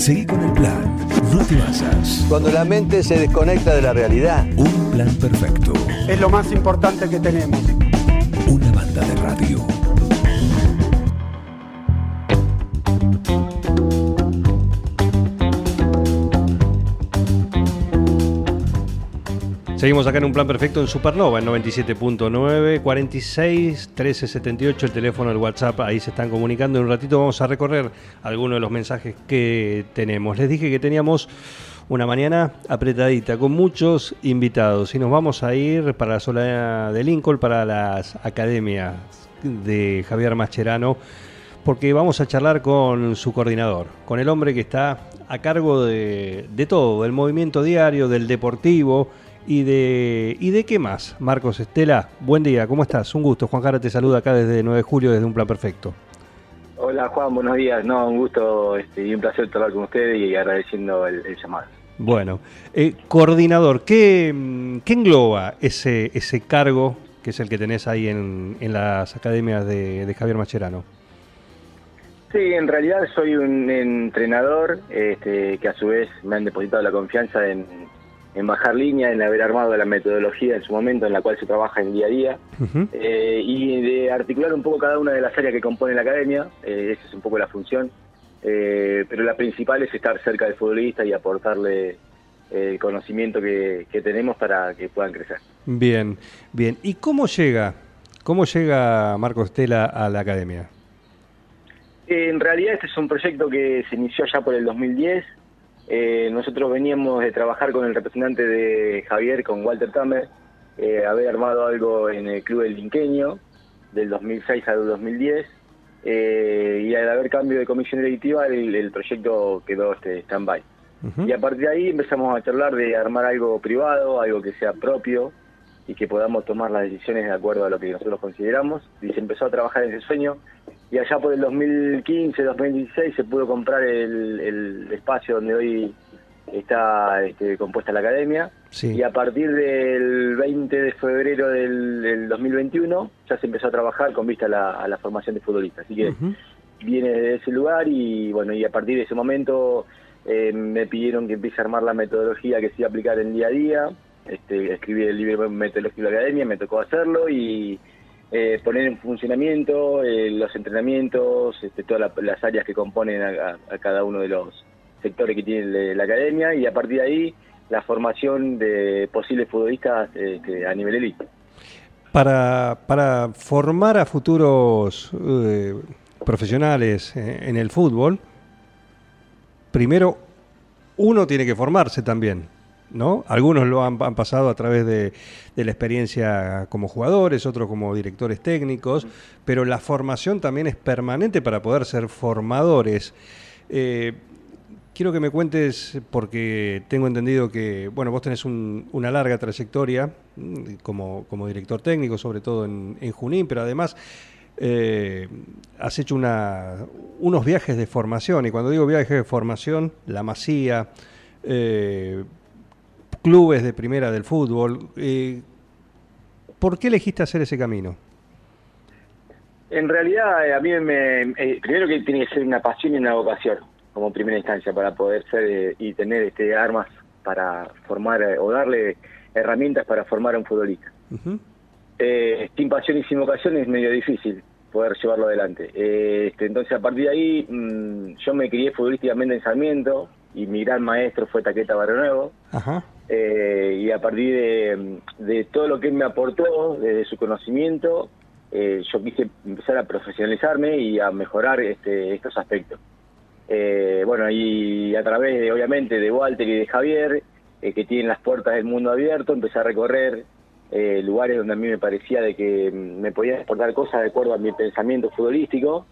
Seguí con el plan. No te basas. Cuando la mente se desconecta de la realidad. Un plan perfecto. Es lo más importante que tenemos. Una banda Seguimos acá en un plan perfecto en Supernova, en 97.9, 46 1378, el teléfono, el WhatsApp, ahí se están comunicando. En un ratito vamos a recorrer algunos de los mensajes que tenemos. Les dije que teníamos una mañana apretadita, con muchos invitados, y nos vamos a ir para la zona de Lincoln, para las academias de Javier Mascherano, porque vamos a charlar con su coordinador, con el hombre que está a cargo de, de todo, del movimiento diario, del deportivo y de, ¿Y de qué más? Marcos Estela, buen día, ¿cómo estás? Un gusto. Juan Jara te saluda acá desde 9 de julio, desde Un Plan Perfecto. Hola Juan, buenos días. No, un gusto este, y un placer hablar con ustedes y agradeciendo el, llamado. Bueno, eh, coordinador, ¿qué, ¿qué, engloba ese, ese cargo que es el que tenés ahí en, en las academias de, de, Javier Macherano? Sí, en realidad soy un entrenador este, que a su vez me han depositado la confianza en, en bajar línea, en haber armado la metodología en su momento en la cual se trabaja en día a día eh, y de articular un poco cada una de las áreas que componen la academia, eh, esa es un poco la función, eh, pero la principal es estar cerca del futbolista y aportarle el conocimiento que, tenemos para que puedan crecer. Bien, bien. ¿Y cómo llega, cómo llega Marco Estela a la academia? En realidad este es un proyecto que se inició ya por el 2010, eh, nosotros veníamos de trabajar con el representante de Javier, con Walter Tamer, eh, haber armado algo en el Club del Linqueño, del 2006 al 2010, eh, y al haber cambio de comisión directiva, el, proyecto quedó este, stand-by. Y a partir de ahí empezamos a charlar de armar algo privado, algo que sea propio, y que podamos tomar las decisiones de acuerdo a lo que nosotros consideramos. Y se empezó a trabajar en ese sueño. Y allá por el 2015, 2016 se pudo comprar el, espacio donde hoy está este, compuesta la academia. Y a partir del 20 de febrero del, 2021 ya se empezó a trabajar con vista a la, formación de futbolistas. Así que viene de ese lugar y bueno, y a partir de ese momento eh, me pidieron que empiece a armar la metodología que se iba a aplicar en día a día este, escribí el libro Metodología de la Academia, me tocó hacerlo y eh, poner en funcionamiento eh, los entrenamientos, este, todas las áreas que componen a, cada uno de los sectores que tiene la academia y a partir de ahí la formación de posibles futbolistas este, a nivel elite. Para, para formar a futuros eh, profesionales en el fútbol, primero uno tiene que formarse también. ¿No? Algunos lo han, pasado a través de, la experiencia como jugadores, otros como directores técnicos, pero la formación también es permanente para poder ser formadores. Eh, quiero que me cuentes, porque tengo entendido que, bueno, vos tenés una larga trayectoria mm, como, como, director técnico, sobre todo en, Junín, pero además eh, has hecho unos viajes de formación, y cuando digo viajes de formación, la Masía, eh, clubes de primera del fútbol. Eh, ¿Por qué elegiste hacer ese camino? En realidad, eh, a mí me. Eh, primero que tiene que ser una pasión y una vocación, como primera instancia, para poder ser y tener este armas para formar o darle herramientas para formar a un futbolista. sin pasión y sin vocación es medio difícil poder llevarlo adelante. Este, entonces, a partir de ahí, mm, yo me crié futbolísticamente en Sarmiento y mi gran maestro fue Taqueta Baronuevo. Ajá. Eh, y a partir de, todo lo que él me aportó, desde su conocimiento, eh, yo quise empezar a profesionalizarme y a mejorar este, estos aspectos. Eh, bueno, y a través, de, obviamente, de Walter y de Javier, que tienen las puertas del mundo abierto, empecé a recorrer lugares donde a mí me parecía de que me podían aportar cosas de acuerdo a mi pensamiento futbolístico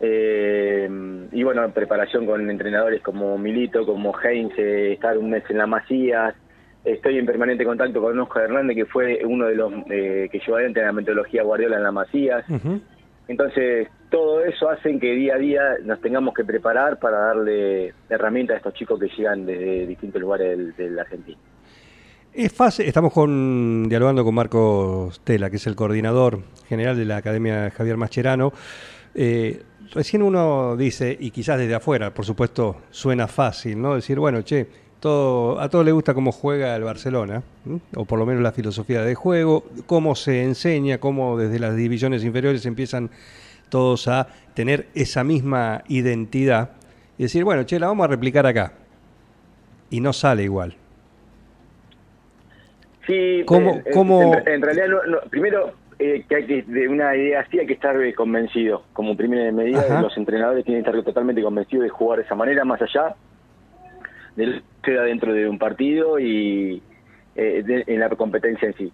eh, y bueno, preparación con entrenadores como Milito, como Heinz, eh, estar un mes en la Masías. Estoy en permanente contacto con Oscar Hernández, que fue uno de los eh, que llevó adelante la metodología Guardiola en la Masías. Entonces, todo eso hace que día a día nos tengamos que preparar para darle herramientas a estos chicos que llegan de distintos lugares de la Argentina. Es fácil, estamos con, dialogando con Marco Stella, que es el coordinador general de la Academia Javier Mascherano. Eh, recién uno dice, y quizás desde afuera, por supuesto, suena fácil, ¿no? Decir, bueno, che, todo, a todos les gusta cómo juega el Barcelona, o por lo menos la filosofía de juego, cómo se enseña, cómo desde las divisiones inferiores empiezan todos a tener esa misma identidad y decir, bueno, che, la vamos a replicar acá. Y no sale igual. Sí, ¿Cómo- eh, eh, cómo- En, en realidad, no- no, primero, eh, que hay que, de una idea así hay que estar eh, convencido. Como primera medida, Ajá. los entrenadores tienen que estar totalmente convencidos de jugar de esa manera, más allá de lo que queda dentro de un partido y eh, de- en la competencia en sí.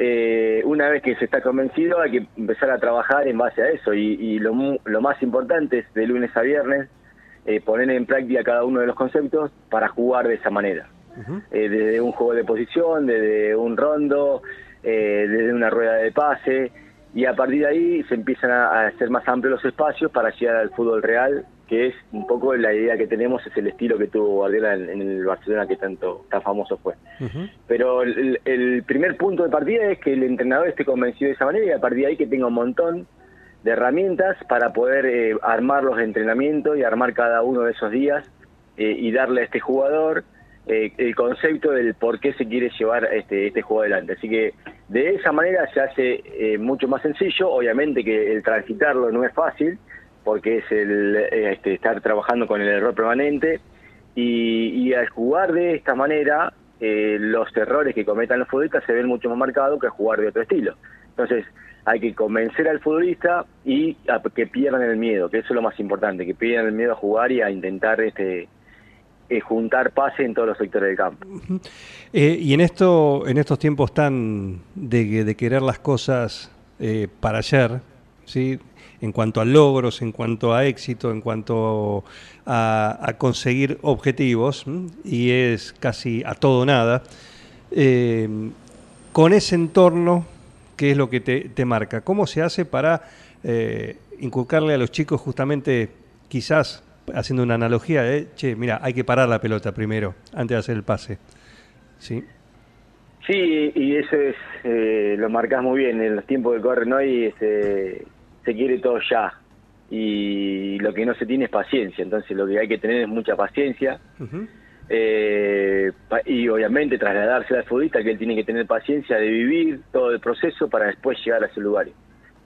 Eh, una vez que se está convencido, hay que empezar a trabajar en base a eso. Y, y lo, lo más importante es de lunes a viernes eh, poner en práctica cada uno de los conceptos para jugar de esa manera eh, desde un juego de posición, desde un rondo, eh, desde una rueda de pase, y a partir de ahí se empiezan a, a hacer más amplios los espacios para llegar al fútbol real, que es un poco la idea que tenemos, es el estilo que tuvo Guardiola en, en el Barcelona que tanto tan famoso fue. Pero el, el primer punto de partida es que el entrenador esté convencido de esa manera y a partir de ahí que tenga un montón de herramientas para poder eh, armar los entrenamientos y armar cada uno de esos días eh, y darle a este jugador eh, el concepto del por qué se quiere llevar este, este juego adelante. Así que de esa manera se hace eh, mucho más sencillo. Obviamente que el transitarlo no es fácil, porque es el este, estar trabajando con el error permanente. Y, y al jugar de esta manera, eh, los errores que cometan los futbolistas se ven mucho más marcados que al jugar de otro estilo. Entonces, hay que convencer al futbolista y a que pierdan el miedo, que eso es lo más importante, que pierdan el miedo a jugar y a intentar este juntar pase en todos los sectores del campo. Eh, y en esto, en estos tiempos tan de, querer las cosas eh, para ayer, ¿sí? en cuanto a logros, en cuanto a éxito, en cuanto a, conseguir objetivos, y es casi a todo nada, eh, con ese entorno, ¿qué es lo que te, marca? ¿Cómo se hace para inculcarle a los chicos justamente, quizás haciendo una analogía, de, che, mira, hay que parar la pelota primero, antes de hacer el pase? ¿Sí? Sí, y eso es, eh, lo marcás muy bien, en los tiempos que corren hoy este, se quiere todo ya y lo que no se tiene es paciencia, entonces lo que hay que tener es mucha paciencia eh, y obviamente trasladarse al futbolista que él tiene que tener paciencia de vivir todo el proceso para después llegar a ese lugar.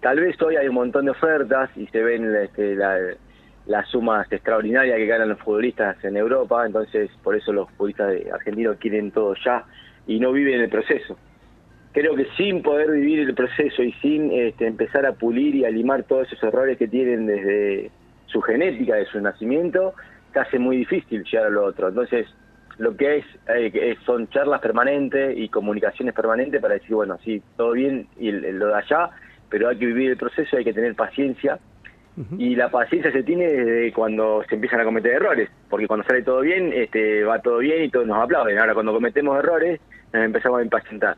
Tal vez hoy hay un montón de ofertas y se ven este, la- las sumas extraordinarias que ganan los futbolistas en Europa, entonces por eso los futbolistas argentinos quieren todo ya y no viven el proceso. Creo que sin poder vivir el proceso y sin este, empezar a pulir y a limar todos esos errores que tienen desde su genética, de su nacimiento, se hace muy difícil llegar a lo otro. Entonces, lo que es, eh, son charlas permanentes y comunicaciones permanentes para decir, bueno, sí, todo bien y lo de allá, pero hay que vivir el proceso, hay que tener paciencia. Y la paciencia se tiene desde cuando se empiezan a cometer errores, porque cuando sale todo bien, este, va todo bien y todos nos aplauden. Ahora, cuando cometemos errores, nos empezamos a impacientar.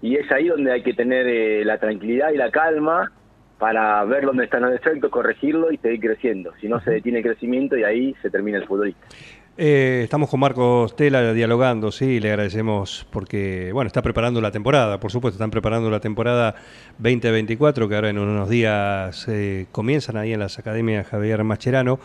Y es ahí donde hay que tener eh, la tranquilidad y la calma para ver dónde están los defectos, corregirlo y seguir creciendo. Si no, se detiene el crecimiento y ahí se termina el futbolista. Eh, estamos con Marcos Tela dialogando, sí, le agradecemos porque, bueno, está preparando la temporada, por supuesto, están preparando la temporada 2024, que ahora en unos días eh, comienzan ahí en las academias Javier Mascherano.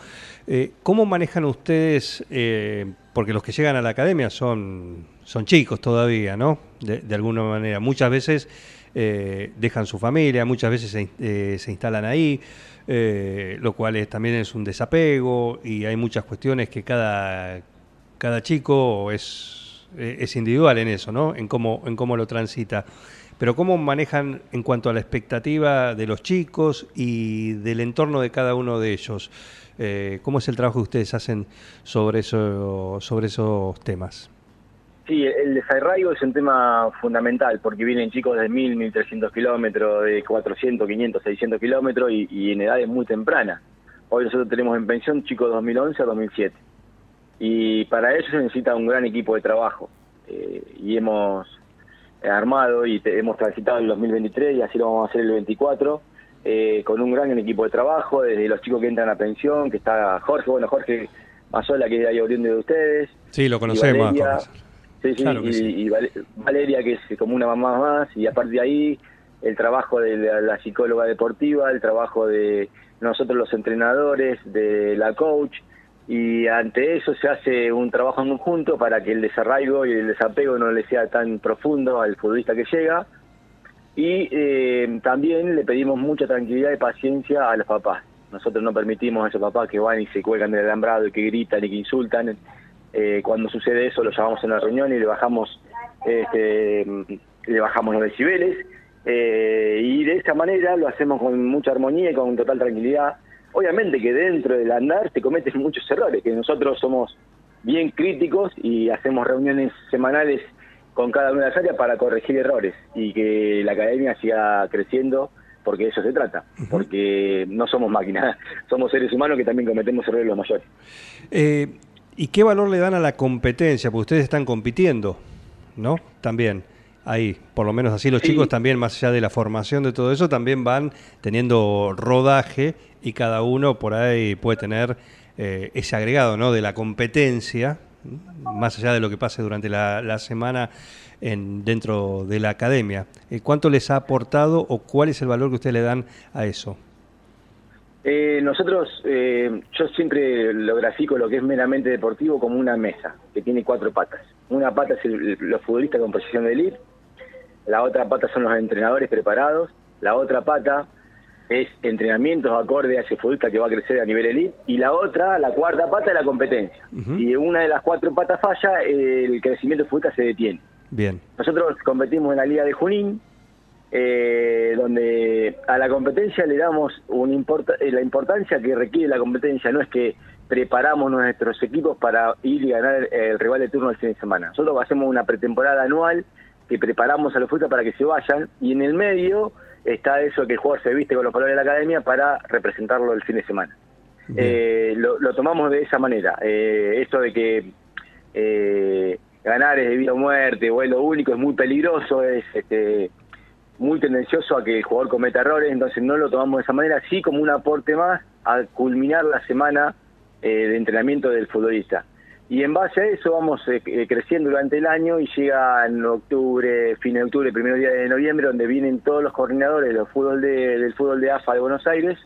Eh, ¿Cómo manejan ustedes, eh, porque los que llegan a la academia son, son chicos todavía, ¿no? De alguna manera, muchas veces eh, dejan su familia, muchas veces se, eh, se instalan ahí, eh, lo cual es- también es un desapego y hay muchas cuestiones que cada, cada chico es, eh, es individual en eso, ¿no? En cómo, en cómo lo transita. Pero cómo manejan en cuanto a la expectativa de los chicos y del entorno de cada uno de ellos. Eh, ¿Cómo es el trabajo que ustedes hacen sobre, eso, sobre esos temas? Sí, el desarraigo es un tema fundamental porque vienen chicos de 1000, 1300 kilómetros, de 400, 500, 600 kilómetros y, y en edades muy tempranas. Hoy nosotros tenemos en pensión chicos de 2011 a 2007 y para eso se necesita un gran equipo de trabajo eh, y hemos armado y te- hemos transitado el 2023 y así lo vamos a hacer el 24 eh, con un gran equipo de trabajo desde los chicos que entran a pensión que está Jorge, bueno Jorge Mazola que es de ahí oriundo de ustedes Sí, lo conocemos. Sí, sí, Claro y, sí. y Vale- Valeria, que es como una mamá más, y aparte de ahí, el trabajo de la, la psicóloga deportiva, el trabajo de nosotros los entrenadores, de la coach, y ante eso se hace un trabajo en conjunto para que el desarraigo y el desapego no le sea tan profundo al futbolista que llega y eh, también le pedimos mucha tranquilidad y paciencia a los papás. Nosotros no permitimos a esos papás que van y se cuelgan del alambrado y que gritan y que insultan. Eh, cuando sucede eso lo llamamos en la reunión y le bajamos este, le bajamos los decibeles eh, y de esta manera lo hacemos con mucha armonía y con total tranquilidad obviamente que dentro del andar se cometen muchos errores, que nosotros somos bien críticos y hacemos reuniones semanales con cada una de las áreas para corregir errores y que la academia siga creciendo porque eso se trata, porque no somos máquinas, somos seres humanos que también cometemos errores los mayores. Eh, ¿Y qué valor le dan a la competencia? Porque ustedes están compitiendo, ¿no? También ahí, por lo menos así los chicos también, más allá de la formación de todo eso, también van teniendo rodaje y cada uno por ahí puede tener eh, ese agregado ¿no? de la competencia, más allá de lo que pase durante la, semana en, dentro de la academia. Eh, ¿Cuánto les ha aportado o cuál es el valor que ustedes le dan a eso? Eh, nosotros, yo siempre lo grafico lo que es meramente deportivo como una mesa que tiene cuatro patas. Una pata es los futbolistas con posición de elite, la otra pata son los entrenadores preparados, la otra pata es entrenamientos acorde a ese futbolista que va a crecer a nivel elite, y la otra, la cuarta pata es la competencia. Y una de las cuatro patas falla, el crecimiento futbolista se detiene. Bien. Nosotros competimos en la Liga de Junín, eh, donde a la competencia le damos un eh, la importancia que requiere la competencia, no es que preparamos nuestros equipos para ir y ganar el rival de turno el fin de semana. Nosotros hacemos una pretemporada anual que preparamos a los futbolistas para que se vayan y en el medio está eso que el jugador se viste con los colores de la academia para representarlo el fin de semana. Eh, lo, tomamos de esa manera. Eh, eso de que eh, ganar es de vida o muerte o es lo único es muy peligroso, es este, muy tendencioso a que el jugador cometa errores, entonces no lo tomamos de esa manera, sí como un aporte más a culminar la semana de entrenamiento del futbolista. Y en base a eso vamos eh, eh, creciendo durante el año y llega en octubre, fin de octubre, primer día de noviembre, donde vienen todos los coordinadores del fútbol de, del fútbol de AFA de Buenos Aires,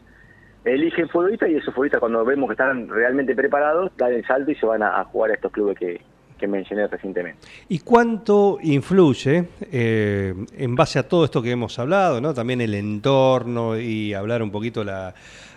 eligen futbolistas y esos futbolistas cuando vemos que están realmente preparados, dan el salto y se van a, jugar a estos clubes que, que mencioné recientemente. ¿Y cuánto influye, eh, en base a todo esto que hemos hablado, ¿no? también el entorno y hablar un poquito la,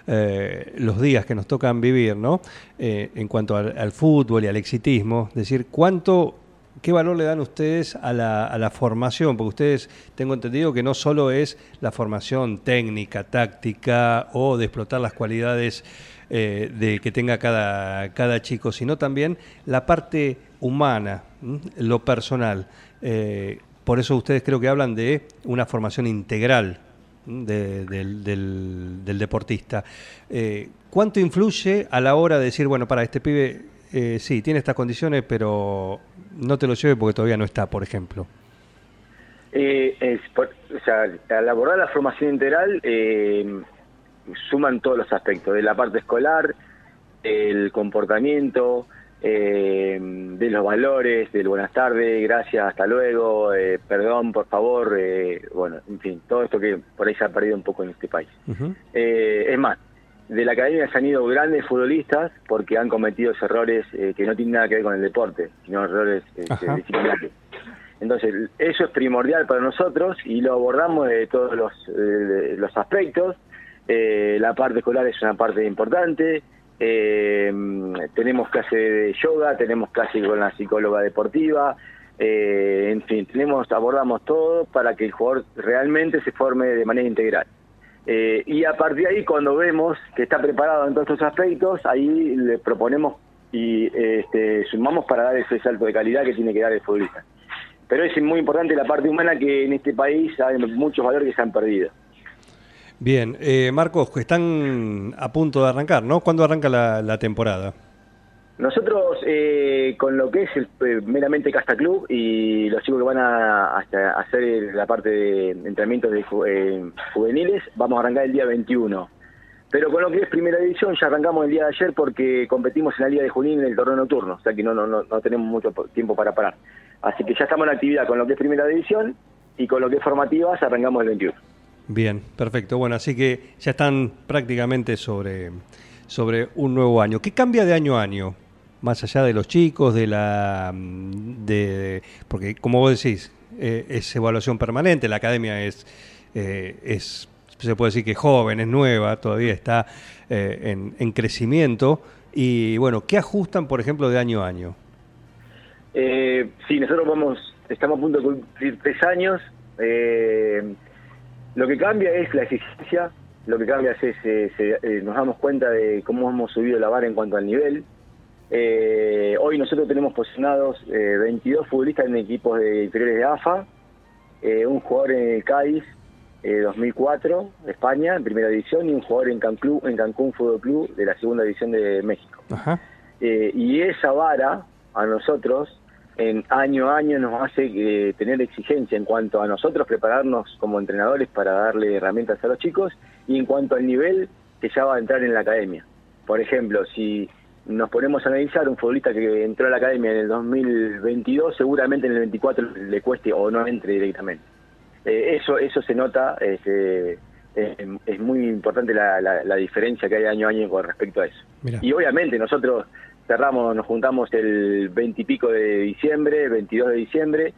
eh, los días que nos tocan vivir, ¿no? Eh, en cuanto al, fútbol y al exitismo, decir, cuánto, qué valor le dan ustedes a la, a la formación, porque ustedes tengo entendido que no solo es la formación técnica, táctica o de explotar las cualidades eh, de que tenga cada, cada chico, sino también la parte humana, lo personal. por eso ustedes creo que hablan de una formación integral del, del, deportista. Eh, ¿Cuánto influye a la hora de decir, bueno, para este pibe, eh, sí, tiene estas condiciones, pero no te lo lleve porque todavía no está, por ejemplo? Eh, o sea, al abordar la formación integral, eh, suman todos los aspectos, de la parte escolar, el comportamiento, eh, de los valores, del buenas tardes, gracias, hasta luego, eh, perdón, por favor, eh, bueno, en fin, todo esto que por ahí se ha perdido un poco en este país. Eh, es más, de la academia se han ido grandes futbolistas porque han cometido errores que no tienen nada que ver con el deporte, sino errores este, disciplinarios. Entonces, eso es primordial para nosotros y lo abordamos de todos los, los aspectos. la parte escolar es una parte importante, eh, tenemos clase de yoga, tenemos clase con la psicóloga deportiva, eh, en fin, tenemos, abordamos todo para que el jugador realmente se forme de manera integral. Eh, y a partir de ahí, cuando vemos que está preparado en todos estos aspectos, ahí le proponemos y este, sumamos para dar ese salto de calidad que tiene que dar el futbolista. Pero es muy importante la parte humana que en este país hay muchos valores que se han perdido. Bien, eh, Marcos, están a punto de arrancar, ¿no? ¿Cuándo arranca la, temporada? Nosotros, eh, con lo que es el, eh, meramente Casta Club y los chicos que van a, hacer la parte de entrenamientos de juveniles, vamos a arrancar el día 21. Pero con lo que es primera división ya arrancamos el día de ayer porque competimos en la Liga de Junín en el torneo nocturno, o sea que no, no, no, no tenemos mucho tiempo para parar. Así que ya estamos en actividad con lo que es primera división y con lo que es formativas arrancamos el 21. Bien, perfecto. Bueno, así que ya están prácticamente sobre, sobre un nuevo año. ¿Qué cambia de año a año? Más allá de los chicos, de la... De, porque como vos decís, eh, es evaluación permanente, la academia es, eh, es, se puede decir que joven, es nueva, todavía está eh, en, en crecimiento. Y bueno, ¿qué ajustan, por ejemplo, de año a año? Eh, sí, nosotros vamos, estamos a punto de cumplir tres años. Eh, lo que cambia es la exigencia, lo que cambia es, nos damos cuenta de cómo hemos subido la vara en cuanto al nivel. Eh, hoy nosotros tenemos posicionados eh, 22 futbolistas en equipos de inferiores de AFA, eh, un jugador en el Cádiz eh, 2004, España, en primera división, y un jugador en Cancún, en Cancún Fútbol Club de la segunda división de México. Ajá. Eh, y esa vara a nosotros en año a año nos hace eh, tener exigencia en cuanto a nosotros prepararnos como entrenadores para darle herramientas a los chicos y en cuanto al nivel que ya va a entrar en la academia. Por ejemplo, si nos ponemos a analizar un futbolista que entró a la academia en el 2022, seguramente en el 24 le cueste o no entre directamente. Eh, eso eso se nota, este, es, es muy importante la, la- la diferencia que hay año a año con respecto a eso. Mirá. Y obviamente nosotros cerramos, nos juntamos el 20 y pico de diciembre, 22 de diciembre,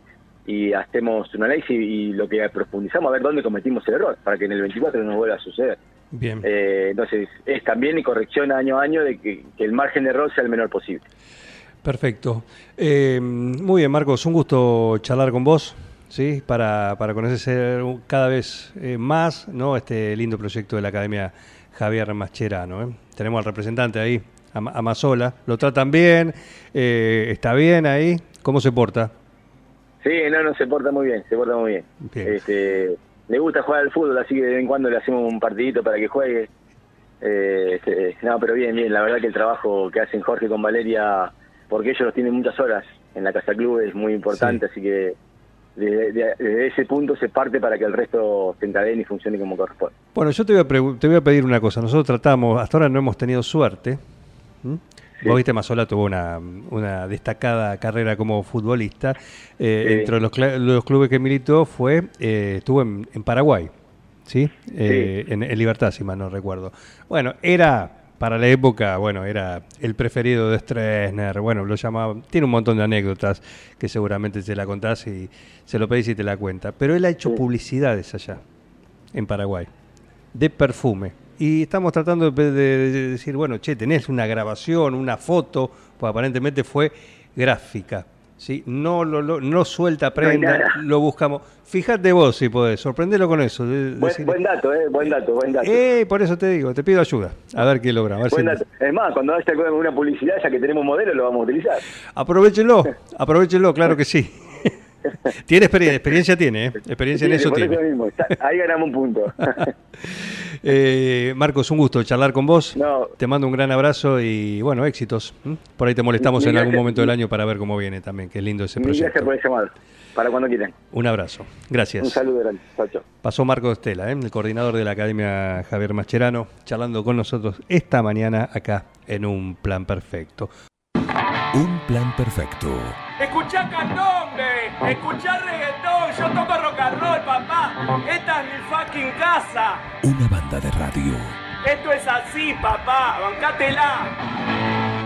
y hacemos un análisis y lo que profundizamos a ver dónde cometimos el error, para que en el 24 no nos vuelva a suceder. Bien. Eh, entonces, es también y corrección año a año de que, que el margen de error sea el menor posible. Perfecto. Eh, muy bien, Marcos, un gusto charlar con vos, ¿sí? Para, para conocer cada vez eh, más ¿no? este lindo proyecto de la Academia Javier Mascherano. ¿eh? Tenemos al representante ahí, Ama- Amazola. ¿Lo tratan bien? Eh, ¿Está bien ahí? ¿Cómo se porta? Sí, no, no, se porta muy bien, se porta muy bien. Bien. Este, le gusta jugar al fútbol, así que de vez en cuando le hacemos un partidito para que juegue. Eh, este, no, pero bien, bien, la verdad que el trabajo que hacen Jorge con Valeria, porque ellos los tienen muchas horas en la Casa Club, es muy importante, así que desde, de- ese punto se parte para que el resto se encadene y funcione como corresponde. Bueno, yo te voy, a te voy a pedir una cosa. Nosotros tratamos, hasta ahora no hemos tenido suerte. ¿m? Sí. Vos viste, Mazola tuvo una, una destacada carrera como futbolista. Eh, Sí. Entre los, los clubes que militó fue, eh, estuvo en, en Paraguay, ¿sí? Eh, En, en Libertad, si mal no recuerdo. Bueno, era, para la época, bueno, era el preferido de Stroessner, bueno, lo llamaba, tiene un montón de anécdotas que seguramente te la contás y se lo pedís y te la cuenta. Pero él ha hecho publicidades allá, en Paraguay de perfume. Y estamos tratando de, de- de decir, bueno, che, tenés una grabación, una foto, pues aparentemente fue gráfica. ¿sí? No, lo, lo- no suelta prenda, nada. lo buscamos. Fíjate vos si podés, sorprendelo con eso. de- Buen, buen dato, eh, buen dato, buen dato. eh, por eso te digo, te pido ayuda. A ver qué logra. Buen si- dato. Es más, cuando haya una publicidad, ya que tenemos modelo, lo vamos a utilizar. Aprovechenlo, aprovechenlo, claro que sí. tiene experiencia, experiencia tiene, ¿eh? experiencia en Sí, eso por tiene. mismo, está- ahí ganamos un punto. Eh, Marcos, un gusto charlar con vos. No. Te mando un gran abrazo y bueno, éxitos. Por ahí te molestamos en algún gracias. momento del año para ver cómo viene también, qué lindo ese gracias proyecto. por el llamado. Para cuando quieran. Un abrazo. Un Gracias. saludo grande. Pasó Marcos Estela, ¿eh? el coordinador de la Academia Javier Mascherano, charlando con nosotros esta mañana acá en Un Plan Perfecto. Un plan perfecto. Escuchá candombe, escuchá reggaetón, yo toco rock and roll, papá. Esta es mi fucking casa. Una banda de radio. Esto es así, papá, bancátela.